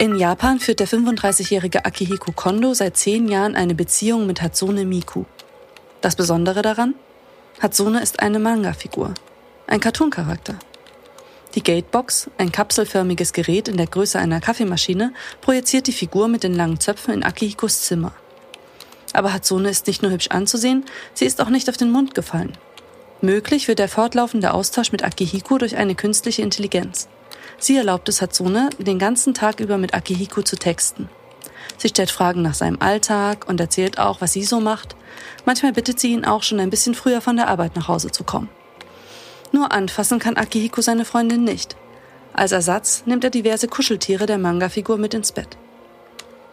In Japan führt der 35-jährige Akihiko Kondo seit zehn Jahren eine Beziehung mit Hatsune Miku. Das Besondere daran? Hatsune ist eine Manga-Figur, ein Cartoon-Charakter. Die Gatebox, ein kapselförmiges Gerät in der Größe einer Kaffeemaschine, projiziert die Figur mit den langen Zöpfen in Akihikos Zimmer. Aber Hatsune ist nicht nur hübsch anzusehen, sie ist auch nicht auf den Mund gefallen. Möglich wird der fortlaufende Austausch mit Akihiko durch eine künstliche Intelligenz. Sie erlaubt es Hatsune, den ganzen Tag über mit Akihiko zu texten. Sie stellt Fragen nach seinem Alltag und erzählt auch, was sie so macht. Manchmal bittet sie ihn auch schon ein bisschen früher von der Arbeit nach Hause zu kommen. Nur anfassen kann Akihiko seine Freundin nicht. Als Ersatz nimmt er diverse Kuscheltiere der Manga-Figur mit ins Bett.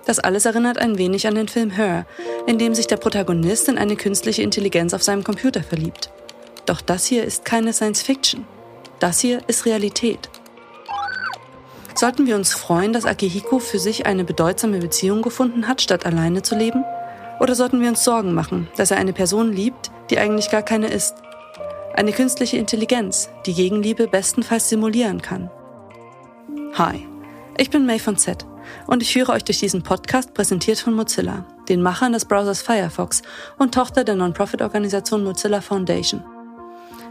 Das alles erinnert ein wenig an den Film Her, in dem sich der Protagonist in eine künstliche Intelligenz auf seinem Computer verliebt. Doch das hier ist keine Science Fiction. Das hier ist Realität. Sollten wir uns freuen, dass Akihiko für sich eine bedeutsame Beziehung gefunden hat, statt alleine zu leben? Oder sollten wir uns Sorgen machen, dass er eine Person liebt, die eigentlich gar keine ist? Eine künstliche Intelligenz, die Gegenliebe bestenfalls simulieren kann. Hi, ich bin May von Z und ich führe euch durch diesen Podcast präsentiert von Mozilla, den Machern des Browsers Firefox und Tochter der Non-Profit-Organisation Mozilla Foundation.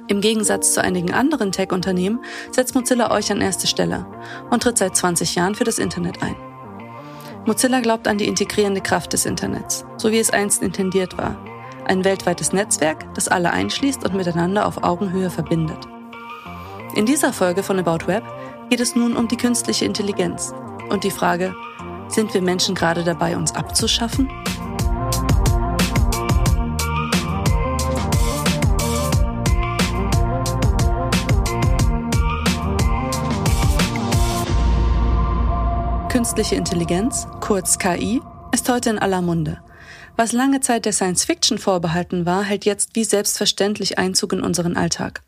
Im Gegensatz zu einigen anderen Tech-Unternehmen setzt Mozilla euch an erste Stelle und tritt seit 20 Jahren für das Internet ein. Mozilla glaubt an die integrierende Kraft des Internets, so wie es einst intendiert war. Ein weltweites Netzwerk, das alle einschließt und miteinander auf Augenhöhe verbindet. In dieser Folge von About Web geht es nun um die künstliche Intelligenz und die Frage, sind wir Menschen gerade dabei, uns abzuschaffen? Künstliche Intelligenz, kurz KI, ist heute in aller Munde. Was lange Zeit der Science Fiction vorbehalten war, hält jetzt wie selbstverständlich Einzug in unseren Alltag.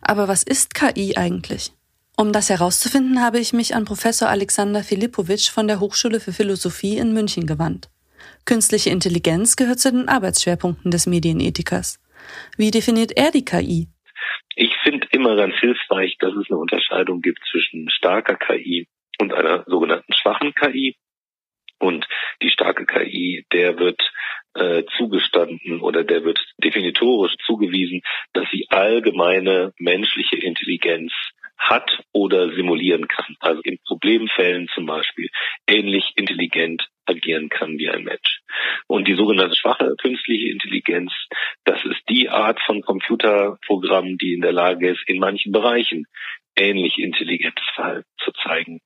Aber was ist KI eigentlich? Um das herauszufinden, habe ich mich an Professor Alexander Filipowitsch von der Hochschule für Philosophie in München gewandt. Künstliche Intelligenz gehört zu den Arbeitsschwerpunkten des Medienethikers. Wie definiert er die KI? Ich finde immer ganz hilfreich, dass es eine Unterscheidung gibt zwischen starker KI und einer sogenannten schwachen KI. Und die starke KI, der wird äh, zugestanden oder der wird definitorisch zugewiesen, dass sie allgemeine menschliche Intelligenz hat oder simulieren kann. Also in Problemfällen zum Beispiel ähnlich intelligent agieren kann wie ein Mensch. Und die sogenannte schwache künstliche Intelligenz, das ist die Art von Computerprogramm, die in der Lage ist, in manchen Bereichen ähnlich intelligentes Verhalten zu zeigen.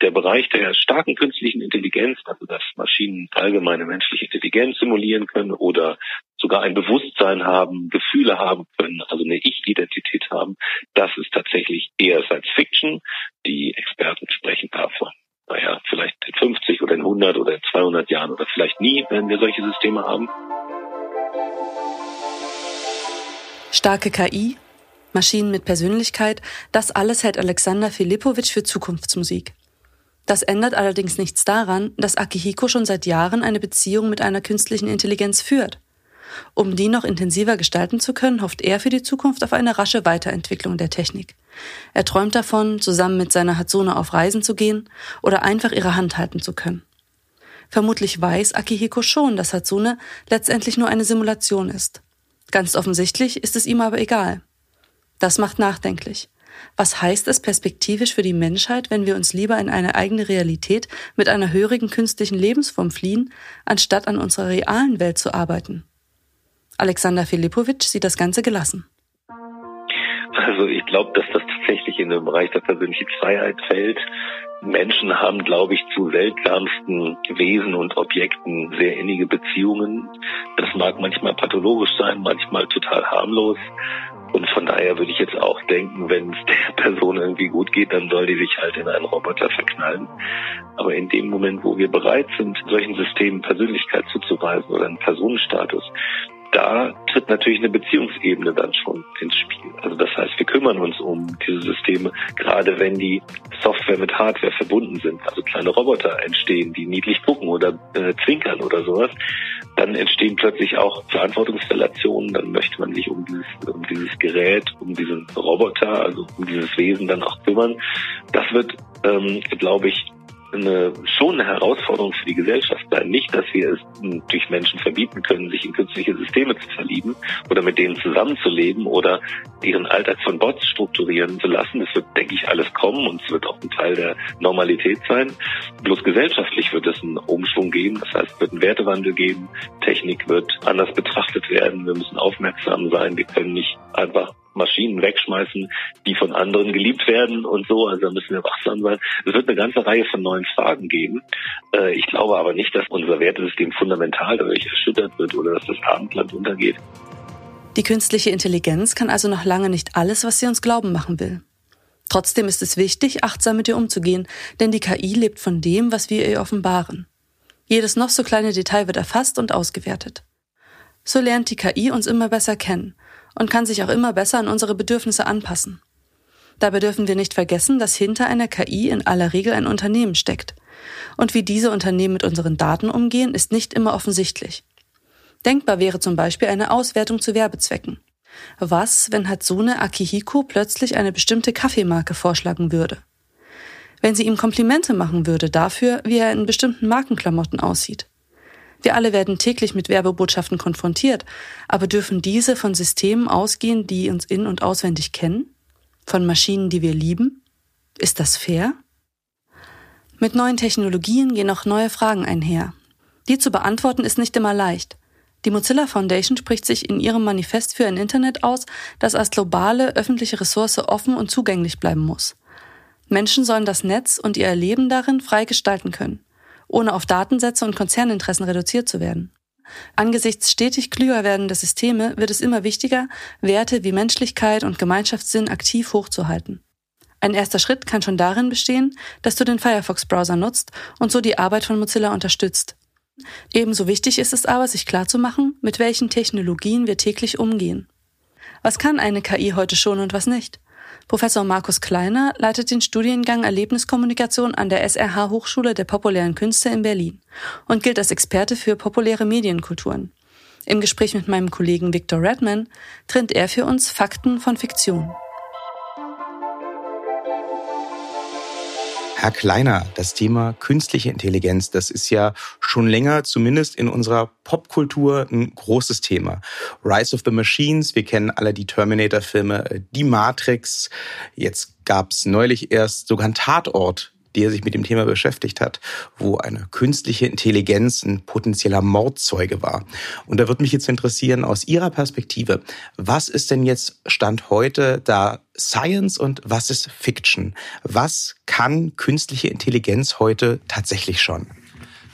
Der Bereich der starken künstlichen Intelligenz, also dass Maschinen allgemeine menschliche Intelligenz simulieren können oder sogar ein Bewusstsein haben, Gefühle haben können, also eine Ich-Identität haben, das ist tatsächlich eher Science Fiction. Die Experten sprechen davon. Naja, vielleicht in 50 oder in 100 oder in 200 Jahren oder vielleicht nie, wenn wir solche Systeme haben. Starke KI, Maschinen mit Persönlichkeit, das alles hält Alexander Filipowitsch für Zukunftsmusik. Das ändert allerdings nichts daran, dass Akihiko schon seit Jahren eine Beziehung mit einer künstlichen Intelligenz führt. Um die noch intensiver gestalten zu können, hofft er für die Zukunft auf eine rasche Weiterentwicklung der Technik. Er träumt davon, zusammen mit seiner Hatsune auf Reisen zu gehen oder einfach ihre Hand halten zu können. Vermutlich weiß Akihiko schon, dass Hatsune letztendlich nur eine Simulation ist. Ganz offensichtlich ist es ihm aber egal. Das macht nachdenklich. Was heißt es perspektivisch für die Menschheit, wenn wir uns lieber in eine eigene Realität mit einer hörigen künstlichen Lebensform fliehen, anstatt an unserer realen Welt zu arbeiten? Alexander Filipowitsch sieht das Ganze gelassen. Also ich glaube, dass das tatsächlich in den Bereich der persönlichen Freiheit fällt. Menschen haben, glaube ich, zu seltsamsten Wesen und Objekten sehr innige Beziehungen. Das mag manchmal pathologisch sein, manchmal total harmlos. Und von daher würde ich jetzt auch denken, wenn es der Person irgendwie gut geht, dann soll die sich halt in einen Roboter verknallen. Aber in dem Moment, wo wir bereit sind, solchen Systemen Persönlichkeit zuzuweisen oder einen Personenstatus, da tritt natürlich eine Beziehungsebene dann schon ins Spiel. Also das heißt, wir kümmern uns um diese Systeme, gerade wenn die Software mit Hardware verbunden sind. Also kleine Roboter entstehen, die niedlich gucken oder äh, zwinkern oder sowas. Dann entstehen plötzlich auch Verantwortungsrelationen. Dann möchte man sich um dieses, um dieses Gerät, um diesen Roboter, also um dieses Wesen dann auch kümmern. Das wird, ähm, glaube ich, eine, schon eine Herausforderung für die Gesellschaft sein. Nicht, dass wir es durch Menschen verbieten können, sich in künstliche Systeme zu verlieben oder mit denen zusammenzuleben oder ihren Alltag von Bots strukturieren zu lassen. Das wird, denke ich, alles kommen und es wird auch ein Teil der Normalität sein. Bloß gesellschaftlich wird es einen Umschwung geben. Das heißt, es wird einen Wertewandel geben. Technik wird anders betrachtet werden. Wir müssen aufmerksam sein. Wir können nicht einfach Maschinen wegschmeißen, die von anderen geliebt werden und so. Also da müssen wir wachsam sein. Es wird eine ganze Reihe von neuen Fragen geben. Äh, ich glaube aber nicht, dass unser Wertesystem fundamental dadurch erschüttert wird oder dass das Abendland untergeht. Die künstliche Intelligenz kann also noch lange nicht alles, was sie uns glauben machen will. Trotzdem ist es wichtig, achtsam mit ihr umzugehen, denn die KI lebt von dem, was wir ihr offenbaren. Jedes noch so kleine Detail wird erfasst und ausgewertet. So lernt die KI uns immer besser kennen und kann sich auch immer besser an unsere Bedürfnisse anpassen. Dabei dürfen wir nicht vergessen, dass hinter einer KI in aller Regel ein Unternehmen steckt. Und wie diese Unternehmen mit unseren Daten umgehen, ist nicht immer offensichtlich. Denkbar wäre zum Beispiel eine Auswertung zu Werbezwecken. Was, wenn Hatsune Akihiko plötzlich eine bestimmte Kaffeemarke vorschlagen würde? Wenn sie ihm Komplimente machen würde dafür, wie er in bestimmten Markenklamotten aussieht? Wir alle werden täglich mit Werbebotschaften konfrontiert, aber dürfen diese von Systemen ausgehen, die uns in und auswendig kennen? Von Maschinen, die wir lieben? Ist das fair? Mit neuen Technologien gehen auch neue Fragen einher. Die zu beantworten ist nicht immer leicht. Die Mozilla Foundation spricht sich in ihrem Manifest für ein Internet aus, das als globale öffentliche Ressource offen und zugänglich bleiben muss. Menschen sollen das Netz und ihr Erleben darin frei gestalten können ohne auf Datensätze und Konzerninteressen reduziert zu werden. Angesichts stetig klüger werdender Systeme wird es immer wichtiger, Werte wie Menschlichkeit und Gemeinschaftssinn aktiv hochzuhalten. Ein erster Schritt kann schon darin bestehen, dass du den Firefox-Browser nutzt und so die Arbeit von Mozilla unterstützt. Ebenso wichtig ist es aber, sich klarzumachen, mit welchen Technologien wir täglich umgehen. Was kann eine KI heute schon und was nicht? Professor Markus Kleiner leitet den Studiengang Erlebniskommunikation an der SRH Hochschule der populären Künste in Berlin und gilt als Experte für populäre Medienkulturen. Im Gespräch mit meinem Kollegen Victor Redman trennt er für uns Fakten von Fiktion. Herr Kleiner, das Thema künstliche Intelligenz, das ist ja schon länger, zumindest in unserer Popkultur, ein großes Thema. Rise of the Machines, wir kennen alle die Terminator-Filme, äh, die Matrix. Jetzt gab's neulich erst sogar einen Tatort der sich mit dem Thema beschäftigt hat, wo eine künstliche Intelligenz ein potenzieller Mordzeuge war. Und da würde mich jetzt interessieren, aus Ihrer Perspektive, was ist denn jetzt Stand heute da Science und was ist Fiction? Was kann künstliche Intelligenz heute tatsächlich schon?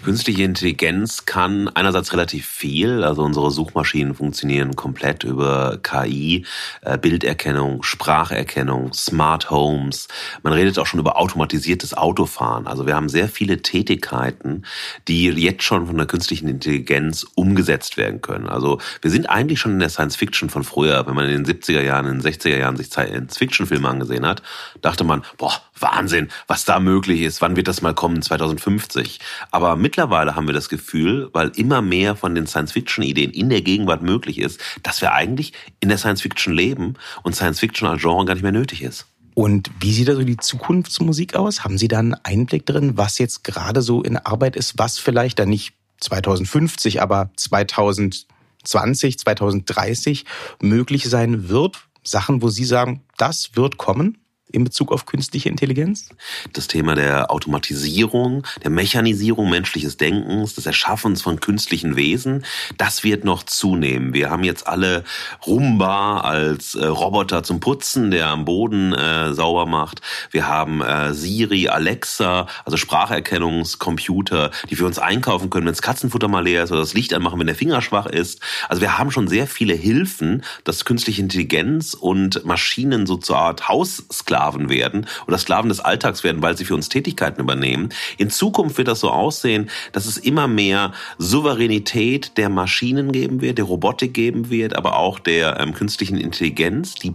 Künstliche Intelligenz kann einerseits relativ viel, also unsere Suchmaschinen funktionieren komplett über KI, äh, Bilderkennung, Spracherkennung, Smart Homes. Man redet auch schon über automatisiertes Autofahren. Also wir haben sehr viele Tätigkeiten, die jetzt schon von der künstlichen Intelligenz umgesetzt werden können. Also wir sind eigentlich schon in der Science Fiction von früher. Wenn man in den 70er Jahren, in den 60er Jahren sich Science Fiction Filme angesehen hat, dachte man, boah, Wahnsinn, was da möglich ist. Wann wird das mal kommen? 2050. Aber mittlerweile haben wir das Gefühl, weil immer mehr von den Science-Fiction-Ideen in der Gegenwart möglich ist, dass wir eigentlich in der Science-Fiction leben und Science-Fiction als Genre gar nicht mehr nötig ist. Und wie sieht also die Zukunftsmusik aus? Haben Sie da einen Einblick drin, was jetzt gerade so in Arbeit ist, was vielleicht dann nicht 2050, aber 2020, 2030 möglich sein wird? Sachen, wo Sie sagen, das wird kommen? In Bezug auf künstliche Intelligenz? Das Thema der Automatisierung, der Mechanisierung menschliches Denkens, des Erschaffens von künstlichen Wesen, das wird noch zunehmen. Wir haben jetzt alle Rumba als äh, Roboter zum Putzen, der am Boden äh, sauber macht. Wir haben äh, Siri, Alexa, also Spracherkennungscomputer, die für uns einkaufen können, wenn das Katzenfutter mal leer ist oder das Licht anmachen, wenn der Finger schwach ist. Also wir haben schon sehr viele Hilfen, dass künstliche Intelligenz und Maschinen so zur Art Haussklaven Sklaven werden oder Sklaven des Alltags werden, weil sie für uns Tätigkeiten übernehmen. In Zukunft wird das so aussehen, dass es immer mehr Souveränität der Maschinen geben wird, der Robotik geben wird, aber auch der ähm, künstlichen Intelligenz, die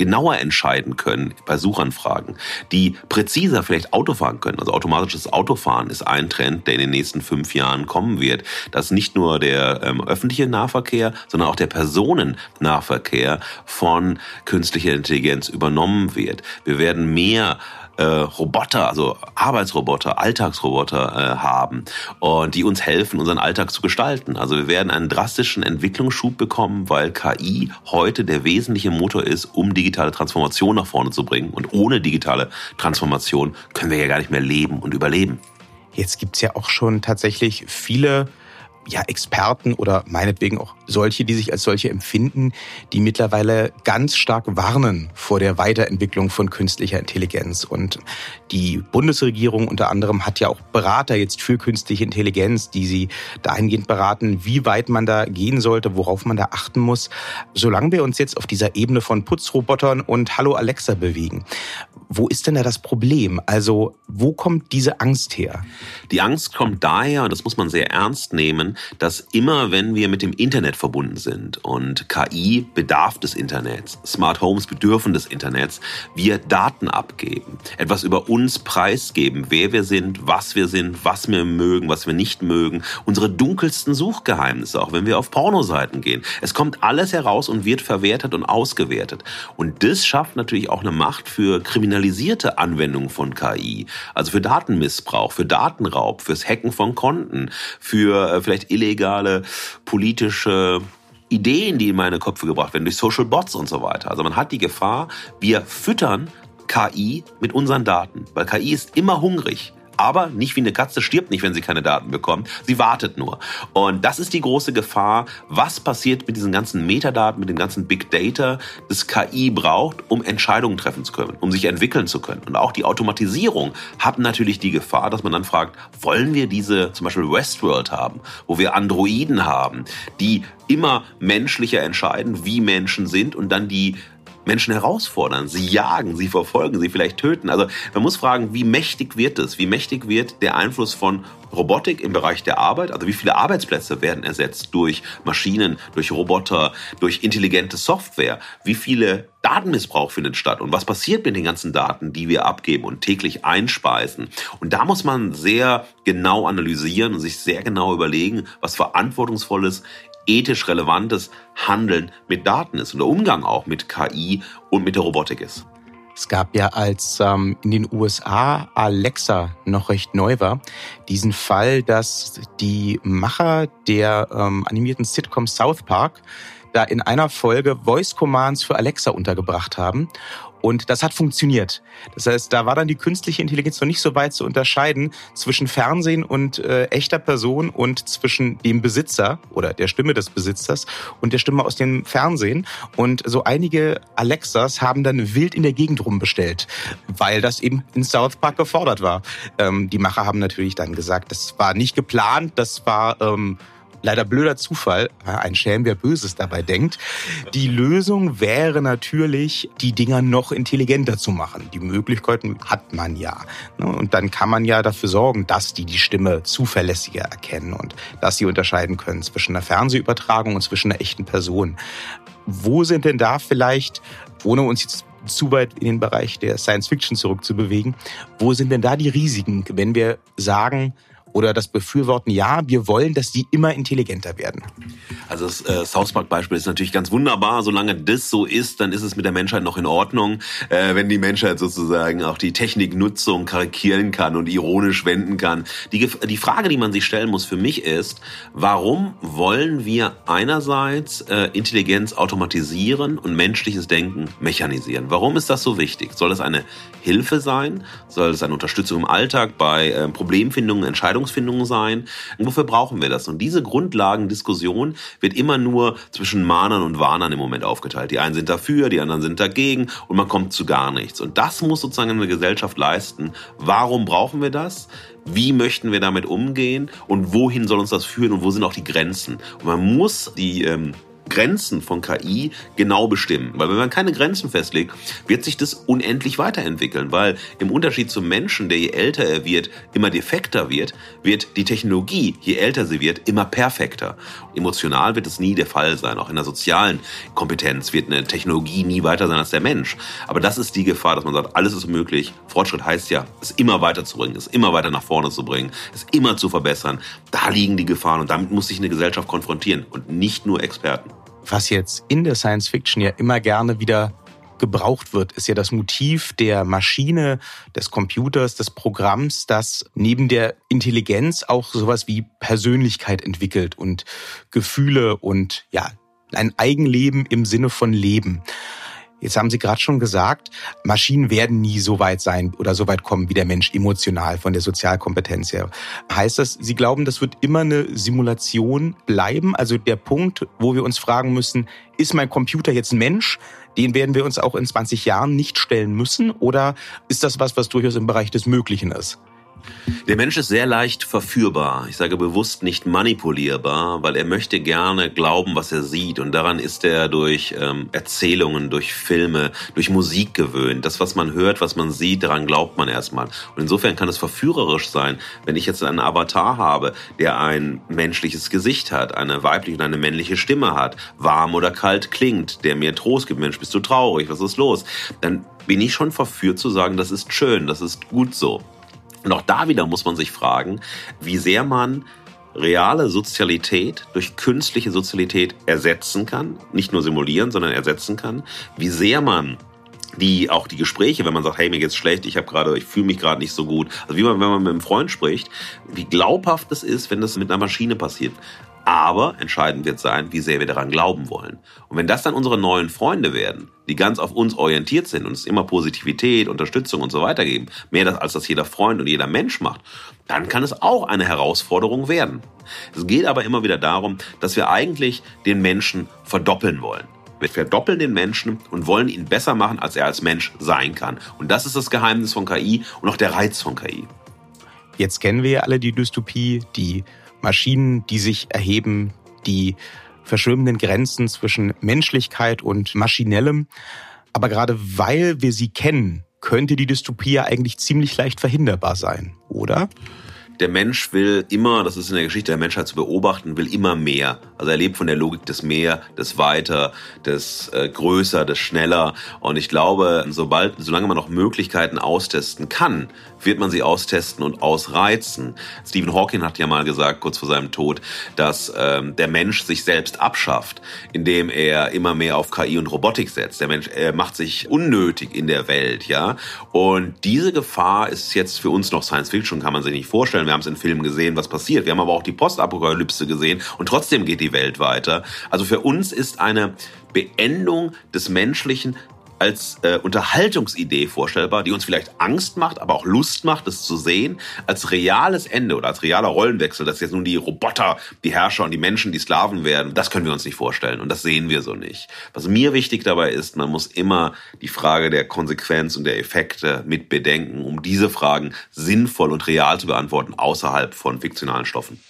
genauer entscheiden können bei Suchanfragen, die präziser vielleicht Auto fahren können. Also automatisches Autofahren ist ein Trend, der in den nächsten fünf Jahren kommen wird, dass nicht nur der ähm, öffentliche Nahverkehr, sondern auch der Personennahverkehr von künstlicher Intelligenz übernommen wird. Wir werden mehr äh, Roboter, also Arbeitsroboter, Alltagsroboter äh, haben und die uns helfen, unseren Alltag zu gestalten. Also wir werden einen drastischen Entwicklungsschub bekommen, weil KI heute der wesentliche Motor ist, um digitale Transformation nach vorne zu bringen. Und ohne digitale Transformation können wir ja gar nicht mehr leben und überleben. Jetzt gibt's ja auch schon tatsächlich viele ja, Experten oder meinetwegen auch solche, die sich als solche empfinden, die mittlerweile ganz stark warnen vor der Weiterentwicklung von künstlicher Intelligenz. Und die Bundesregierung unter anderem hat ja auch Berater jetzt für künstliche Intelligenz, die sie dahingehend beraten, wie weit man da gehen sollte, worauf man da achten muss. Solange wir uns jetzt auf dieser Ebene von Putzrobotern und Hallo Alexa bewegen, wo ist denn da das Problem? Also wo kommt diese Angst her? Die Angst kommt daher, und das muss man sehr ernst nehmen, dass immer, wenn wir mit dem Internet verbunden sind und KI bedarf des Internets, Smart Homes bedürfen des Internets, wir Daten abgeben, etwas über uns preisgeben, wer wir sind, was wir sind, was wir mögen, was wir nicht mögen, unsere dunkelsten Suchgeheimnisse, auch wenn wir auf Pornoseiten gehen. Es kommt alles heraus und wird verwertet und ausgewertet. Und das schafft natürlich auch eine Macht für kriminalisierte Anwendungen von KI, also für Datenmissbrauch, für Datenraub, fürs Hacken von Konten, für äh, vielleicht illegale politische Ideen, die in meine Köpfe gebracht werden durch Social Bots und so weiter. Also man hat die Gefahr, wir füttern KI mit unseren Daten, weil KI ist immer hungrig aber nicht wie eine Katze stirbt nicht, wenn sie keine Daten bekommt. Sie wartet nur. Und das ist die große Gefahr. Was passiert mit diesen ganzen Metadaten, mit dem ganzen Big Data, das KI braucht, um Entscheidungen treffen zu können, um sich entwickeln zu können. Und auch die Automatisierung hat natürlich die Gefahr, dass man dann fragt, wollen wir diese zum Beispiel Westworld haben, wo wir Androiden haben, die immer menschlicher entscheiden, wie Menschen sind und dann die Menschen herausfordern, sie jagen, sie verfolgen, sie vielleicht töten. Also man muss fragen, wie mächtig wird es? Wie mächtig wird der Einfluss von Robotik im Bereich der Arbeit? Also wie viele Arbeitsplätze werden ersetzt durch Maschinen, durch Roboter, durch intelligente Software? Wie viele Datenmissbrauch findet statt und was passiert mit den ganzen Daten, die wir abgeben und täglich einspeisen. Und da muss man sehr genau analysieren und sich sehr genau überlegen, was verantwortungsvolles ethisch relevantes Handeln mit Daten ist und der Umgang auch mit KI und mit der Robotik ist. Es gab ja, als ähm, in den USA Alexa noch recht neu war, diesen Fall, dass die Macher der ähm, animierten Sitcom South Park da in einer Folge Voice Commands für Alexa untergebracht haben und das hat funktioniert. Das heißt, da war dann die künstliche Intelligenz noch nicht so weit zu unterscheiden zwischen Fernsehen und äh, echter Person und zwischen dem Besitzer oder der Stimme des Besitzers und der Stimme aus dem Fernsehen. Und so einige Alexas haben dann wild in der Gegend rumbestellt, weil das eben in South Park gefordert war. Ähm, die Macher haben natürlich dann gesagt, das war nicht geplant, das war ähm, leider blöder Zufall, ein Schelm, wer Böses dabei denkt. Die Lösung wäre natürlich, die Dinger noch intelligenter zu machen. Die Möglichkeiten hat man ja. Ne? Und dann kann man ja dafür sorgen, dass die die Stimme zuverlässiger erkennen und dass sie unterscheiden können zwischen einer Fernsehübertragung und zwischen einer echten Person. Wo sind denn da vielleicht, ohne uns jetzt zu weit in den Bereich der Science Fiction zurückzubewegen, wo sind denn da die Risiken, wenn wir sagen, oder das Befürworten, ja, wir wollen, dass die immer intelligenter werden. Also das äh, South Park-Beispiel ist natürlich ganz wunderbar. Solange das so ist, dann ist es mit der Menschheit noch in Ordnung. Äh, wenn die Menschheit sozusagen auch die Techniknutzung karikieren kann und ironisch wenden kann. Die, die Frage, die man sich stellen muss für mich ist, warum wollen wir einerseits äh, Intelligenz automatisieren und menschliches Denken mechanisieren? Warum ist das so wichtig? Soll das eine Hilfe sein? Soll es eine Unterstützung im Alltag bei äh, Problemfindungen, Entscheidungen Entscheidungsfindung sein. Wofür brauchen wir das? Und diese Grundlagendiskussion wird immer nur zwischen Mahnern und Warnern im Moment aufgeteilt. Die einen sind dafür, die anderen sind dagegen und man kommt zu gar nichts. Und das muss sozusagen eine Gesellschaft leisten. Warum brauchen wir das? Wie möchten wir damit umgehen? Und wohin soll uns das führen? Und wo sind auch die Grenzen? Und man muss die ähm, Grenzen von KI genau bestimmen. Weil wenn man keine Grenzen festlegt, wird sich das unendlich weiterentwickeln. Weil im Unterschied zum Menschen, der je älter er wird, immer defekter wird, wird die Technologie, je älter sie wird, immer perfekter. Emotional wird es nie der Fall sein. Auch in der sozialen Kompetenz wird eine Technologie nie weiter sein als der Mensch. Aber das ist die Gefahr, dass man sagt, alles ist möglich. Fortschritt heißt ja, es immer weiterzubringen, es immer weiter nach vorne zu bringen, es immer zu verbessern. Da liegen die Gefahren und damit muss sich eine Gesellschaft konfrontieren und nicht nur Experten was jetzt in der Science Fiction ja immer gerne wieder gebraucht wird, ist ja das Motiv der Maschine, des Computers, des Programms, das neben der Intelligenz auch sowas wie Persönlichkeit entwickelt und Gefühle und ja, ein Eigenleben im Sinne von Leben. Jetzt haben Sie gerade schon gesagt, Maschinen werden nie so weit sein oder so weit kommen wie der Mensch emotional von der Sozialkompetenz her. Heißt das, Sie glauben, das wird immer eine Simulation bleiben? Also der Punkt, wo wir uns fragen müssen, ist mein Computer jetzt ein Mensch? Den werden wir uns auch in 20 Jahren nicht stellen müssen? Oder ist das was, was durchaus im Bereich des Möglichen ist? Der Mensch ist sehr leicht verführbar. Ich sage bewusst nicht manipulierbar, weil er möchte gerne glauben, was er sieht. Und daran ist er durch ähm, Erzählungen, durch Filme, durch Musik gewöhnt. Das, was man hört, was man sieht, daran glaubt man erstmal. Und insofern kann es verführerisch sein, wenn ich jetzt einen Avatar habe, der ein menschliches Gesicht hat, eine weibliche und eine männliche Stimme hat, warm oder kalt klingt, der mir Trost gibt. Mensch, bist du traurig? Was ist los? Dann bin ich schon verführt zu sagen, das ist schön, das ist gut so. Und auch da wieder muss man sich fragen, wie sehr man reale Sozialität durch künstliche Sozialität ersetzen kann, nicht nur simulieren, sondern ersetzen kann, wie sehr man die auch die Gespräche, wenn man sagt, hey, mir geht's schlecht, ich habe gerade, ich fühle mich gerade nicht so gut. Also wie man, wenn man mit einem Freund spricht, wie glaubhaft es ist, wenn das mit einer Maschine passiert. Aber entscheidend wird sein, wie sehr wir daran glauben wollen. Und wenn das dann unsere neuen Freunde werden, die ganz auf uns orientiert sind und uns immer Positivität, Unterstützung und so weiter geben, mehr das, als das jeder Freund und jeder Mensch macht, dann kann es auch eine Herausforderung werden. Es geht aber immer wieder darum, dass wir eigentlich den Menschen verdoppeln wollen. Wir verdoppeln den Menschen und wollen ihn besser machen, als er als Mensch sein kann. Und das ist das Geheimnis von KI und auch der Reiz von KI. Jetzt kennen wir ja alle die Dystopie, die Maschinen, die sich erheben, die verschwimmenden Grenzen zwischen Menschlichkeit und Maschinellem. Aber gerade weil wir sie kennen, könnte die Dystopie eigentlich ziemlich leicht verhinderbar sein, oder? der Mensch will immer, das ist in der Geschichte der Menschheit zu beobachten, will immer mehr. Also er lebt von der Logik des Mehr, des Weiter, des äh, Größer, des Schneller. Und ich glaube, sobald, solange man noch Möglichkeiten austesten kann, wird man sie austesten und ausreizen. Stephen Hawking hat ja mal gesagt, kurz vor seinem Tod, dass ähm, der Mensch sich selbst abschafft, indem er immer mehr auf KI und Robotik setzt. Der Mensch er macht sich unnötig in der Welt, ja. Und diese Gefahr ist jetzt für uns noch Science Fiction, kann man sich nicht vorstellen wir haben es in Filmen gesehen, was passiert. Wir haben aber auch die Postapokalypse gesehen und trotzdem geht die Welt weiter. Also für uns ist eine Beendung des Menschlichen als äh, Unterhaltungsidee vorstellbar, die uns vielleicht Angst macht, aber auch Lust macht, es zu sehen, als reales Ende oder als realer Rollenwechsel, dass jetzt nun die Roboter, die Herrscher und die Menschen die Sklaven werden, das können wir uns nicht vorstellen und das sehen wir so nicht. Was mir wichtig dabei ist, man muss immer die Frage der Konsequenz und der Effekte mit bedenken, um diese Fragen sinnvoll und real zu beantworten, außerhalb von fiktionalen Stoffen.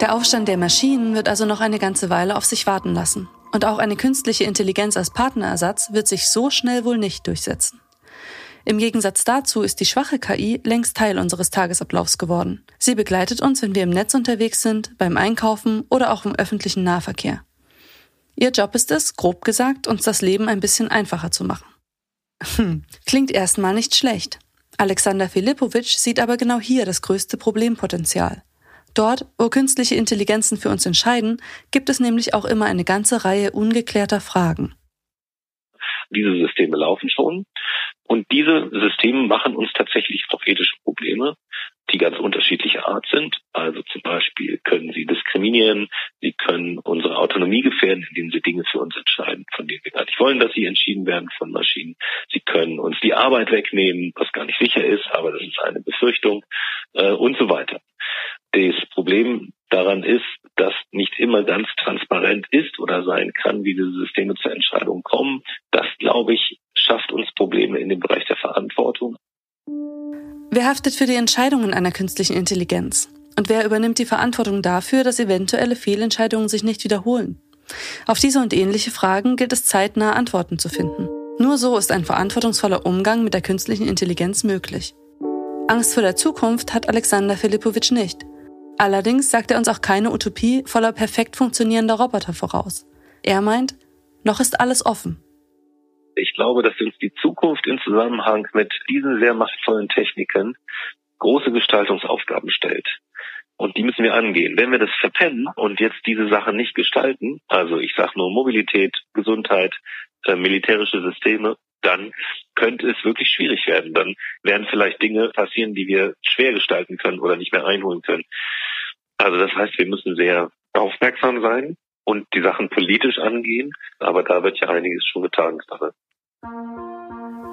Der Aufstand der Maschinen wird also noch eine ganze Weile auf sich warten lassen. Und auch eine künstliche Intelligenz als Partnerersatz wird sich so schnell wohl nicht durchsetzen. Im Gegensatz dazu ist die schwache KI längst Teil unseres Tagesablaufs geworden. Sie begleitet uns, wenn wir im Netz unterwegs sind, beim Einkaufen oder auch im öffentlichen Nahverkehr. Ihr Job ist es, grob gesagt, uns das Leben ein bisschen einfacher zu machen. Hm, klingt erstmal nicht schlecht. Alexander Filipowitsch sieht aber genau hier das größte Problempotenzial. Dort, wo künstliche Intelligenzen für uns entscheiden, gibt es nämlich auch immer eine ganze Reihe ungeklärter Fragen. Diese Systeme laufen schon und diese Systeme machen uns tatsächlich auch ethische Probleme, die ganz unterschiedlicher Art sind. Also zum Beispiel können sie diskriminieren, sie können unsere Autonomie gefährden, indem sie Dinge für uns entscheiden, von denen wir gar nicht wollen, dass sie entschieden werden von Maschinen. Sie können uns die Arbeit wegnehmen, was gar nicht sicher ist, aber das ist eine Befürchtung äh, und so weiter. Das Problem daran ist, dass nicht immer ganz transparent ist oder sein kann, wie diese Systeme zur Entscheidung kommen. Das, glaube ich, schafft uns Probleme in dem Bereich der Verantwortung. Wer haftet für die Entscheidungen einer künstlichen Intelligenz? Und wer übernimmt die Verantwortung dafür, dass eventuelle Fehlentscheidungen sich nicht wiederholen? Auf diese und ähnliche Fragen gilt es zeitnah Antworten zu finden. Nur so ist ein verantwortungsvoller Umgang mit der künstlichen Intelligenz möglich. Angst vor der Zukunft hat Alexander Filipowitsch nicht. Allerdings sagt er uns auch keine Utopie voller perfekt funktionierender Roboter voraus. Er meint, noch ist alles offen. Ich glaube, dass uns die Zukunft in Zusammenhang mit diesen sehr machtvollen Techniken große Gestaltungsaufgaben stellt. Und die müssen wir angehen. Wenn wir das verpennen und jetzt diese Sachen nicht gestalten, also ich sage nur Mobilität, Gesundheit, äh, militärische Systeme, dann könnte es wirklich schwierig werden. Dann werden vielleicht Dinge passieren, die wir schwer gestalten können oder nicht mehr einholen können. Also das heißt, wir müssen sehr aufmerksam sein und die Sachen politisch angehen, aber da wird ja einiges schon getan.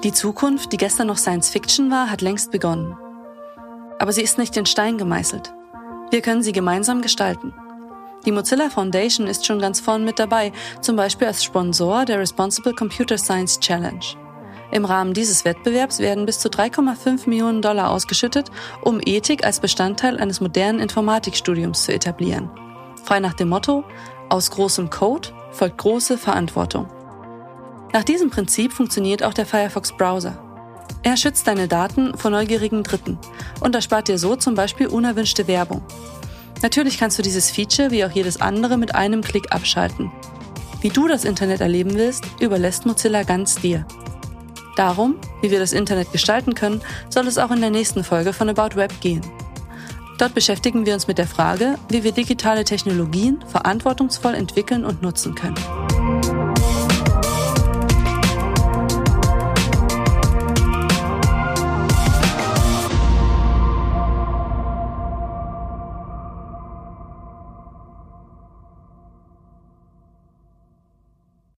Die Zukunft, die gestern noch Science Fiction war, hat längst begonnen. Aber sie ist nicht in Stein gemeißelt. Wir können sie gemeinsam gestalten. Die Mozilla Foundation ist schon ganz vorn mit dabei, zum Beispiel als Sponsor der Responsible Computer Science Challenge. Im Rahmen dieses Wettbewerbs werden bis zu 3,5 Millionen Dollar ausgeschüttet, um Ethik als Bestandteil eines modernen Informatikstudiums zu etablieren. Frei nach dem Motto, aus großem Code folgt große Verantwortung. Nach diesem Prinzip funktioniert auch der Firefox Browser. Er schützt deine Daten vor neugierigen Dritten und erspart dir so zum Beispiel unerwünschte Werbung. Natürlich kannst du dieses Feature wie auch jedes andere mit einem Klick abschalten. Wie du das Internet erleben willst, überlässt Mozilla ganz dir. Darum, wie wir das Internet gestalten können, soll es auch in der nächsten Folge von About Web gehen. Dort beschäftigen wir uns mit der Frage, wie wir digitale Technologien verantwortungsvoll entwickeln und nutzen können.